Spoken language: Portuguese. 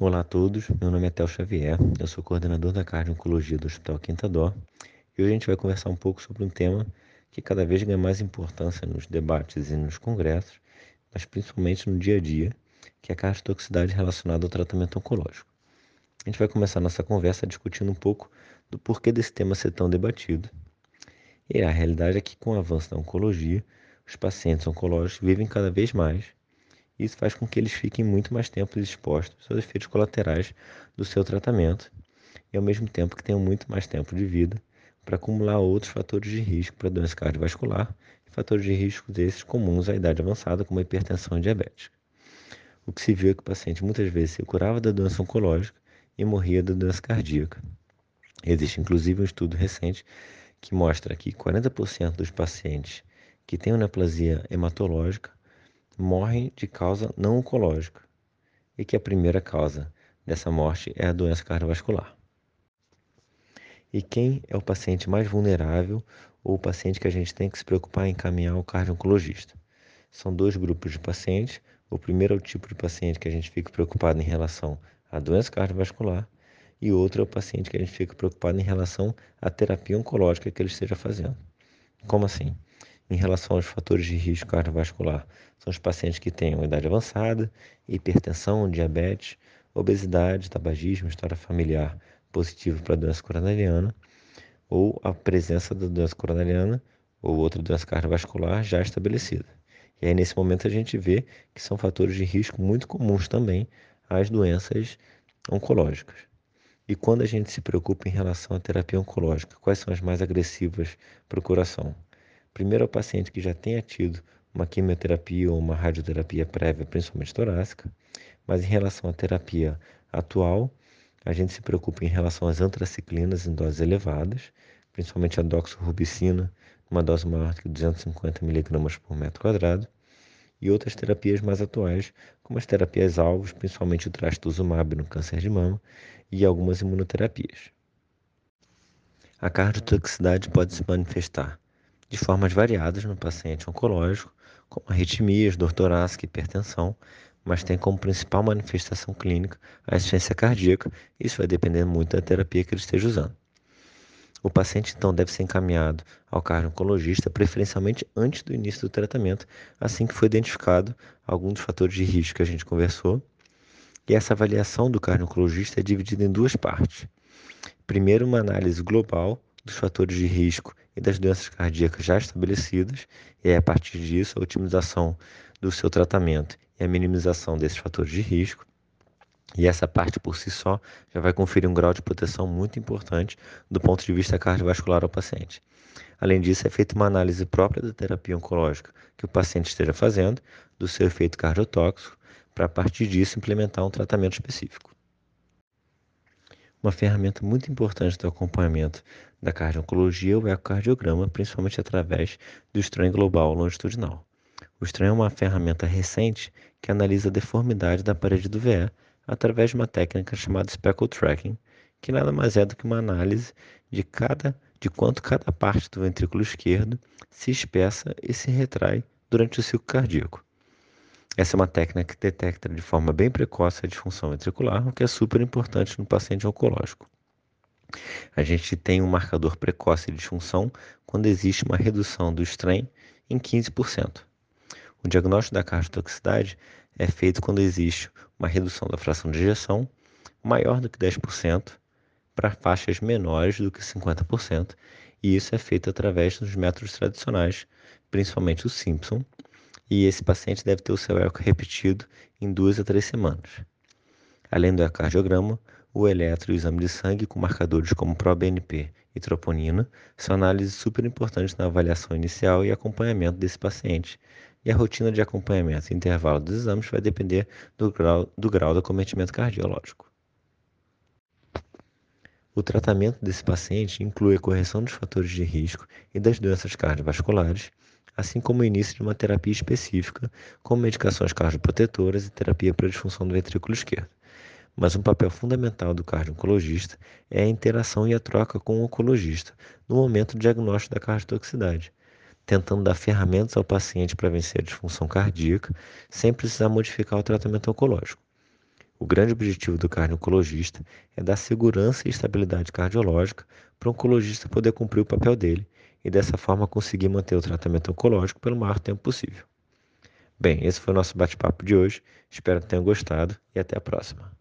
Olá a todos, meu nome é Tel Xavier, eu sou coordenador da cardio-oncologia do Hospital Quinta Dó e hoje a gente vai conversar um pouco sobre um tema que cada vez ganha mais importância nos debates e nos congressos, mas principalmente no dia a dia, que é a cardiotoxicidade relacionada ao tratamento oncológico. A gente vai começar nossa conversa discutindo um pouco do porquê desse tema ser tão debatido. E a realidade é que com o avanço da oncologia, os pacientes oncológicos vivem cada vez mais isso faz com que eles fiquem muito mais tempo expostos aos efeitos colaterais do seu tratamento e ao mesmo tempo que tenham muito mais tempo de vida para acumular outros fatores de risco para doença cardiovascular e fatores de risco desses comuns à idade avançada, como a hipertensão diabetes. O que se viu é que o paciente muitas vezes se curava da doença oncológica e morria da doença cardíaca. Existe inclusive um estudo recente que mostra que 40% dos pacientes que têm neoplasia hematológica morrem de causa não oncológica e que a primeira causa dessa morte é a doença cardiovascular. E quem é o paciente mais vulnerável ou o paciente que a gente tem que se preocupar em encaminhar ao cardio-oncologista? São dois grupos de pacientes. O primeiro é o tipo de paciente que a gente fica preocupado em relação à doença cardiovascular e o outro é o paciente que a gente fica preocupado em relação à terapia oncológica que ele esteja fazendo. Como assim? Em relação aos fatores de risco cardiovascular. São os pacientes que têm uma idade avançada, hipertensão, diabetes, obesidade, tabagismo, história familiar positiva para doença coronariana, ou a presença da doença coronariana ou outra doença cardiovascular já estabelecida. E aí, nesse momento, a gente vê que são fatores de risco muito comuns também às doenças oncológicas. E quando a gente se preocupa em relação à terapia oncológica, quais são as mais agressivas para o coração? Primeiro, ao paciente que já tenha tido uma quimioterapia ou uma radioterapia prévia, principalmente torácica, mas em relação à terapia atual, a gente se preocupa em relação às antraciclinas em doses elevadas, principalmente a doxorubicina, uma dose maior que 250 mg por metro quadrado, e outras terapias mais atuais, como as terapias alvos, principalmente o trastuzumab no câncer de mama e algumas imunoterapias. A cardiotoxicidade pode se manifestar de formas variadas no paciente oncológico, como arritmias, dor torácica hipertensão, mas tem como principal manifestação clínica a insuficiência cardíaca. Isso vai depender muito da terapia que ele esteja usando. O paciente então deve ser encaminhado ao cardio-oncologista, preferencialmente antes do início do tratamento, assim que foi identificado algum dos fatores de risco que a gente conversou. E essa avaliação do cardio-oncologista é dividida em duas partes. Primeiro, uma análise global dos fatores de risco e das doenças cardíacas já estabelecidas, e é a partir disso a otimização do seu tratamento e a minimização desses fatores de risco. E essa parte por si só já vai conferir um grau de proteção muito importante do ponto de vista cardiovascular ao paciente. Além disso, é feita uma análise própria da terapia oncológica que o paciente esteja fazendo, do seu efeito cardiotóxico, para a partir disso implementar um tratamento específico. Uma ferramenta muito importante do acompanhamento da cardio-oncologia é o ecocardiograma, principalmente através do estranho global longitudinal. O estranho é uma ferramenta recente que analisa a deformidade da parede do VE através de uma técnica chamada speckle tracking, que nada mais é do que uma análise de cada de quanto cada parte do ventrículo esquerdo se espessa e se retrai durante o ciclo cardíaco. Essa é uma técnica que detecta de forma bem precoce a disfunção ventricular, o que é super importante no paciente oncológico. A gente tem um marcador precoce de disfunção quando existe uma redução do strain em 15%. O diagnóstico da cardiotoxicidade é feito quando existe uma redução da fração de ejeção maior do que 10% para faixas menores do que 50%, e isso é feito através dos métodos tradicionais, principalmente o Simpson, e esse paciente deve ter o seu eco repetido em duas a três semanas. Além do ecocardiograma, o eletro e o exame de sangue com marcadores como ProBNP e troponina são análises super importantes na avaliação inicial e acompanhamento desse paciente. E a rotina de acompanhamento e intervalo dos exames vai depender do grau, do grau do acometimento cardiológico. O tratamento desse paciente inclui a correção dos fatores de risco e das doenças cardiovasculares, assim como o início de uma terapia específica, como medicações cardioprotetoras e terapia para a disfunção do ventrículo esquerdo. Mas um papel fundamental do cardio-oncologista é a interação e a troca com o oncologista no momento do diagnóstico da cardiotoxicidade, tentando dar ferramentas ao paciente para vencer a disfunção cardíaca sem precisar modificar o tratamento oncológico. O grande objetivo do cardiologista é dar segurança e estabilidade cardiológica para o oncologista poder cumprir o papel dele e dessa forma conseguir manter o tratamento oncológico pelo maior tempo possível. Bem, esse foi o nosso bate-papo de hoje. Espero que tenham gostado e até a próxima.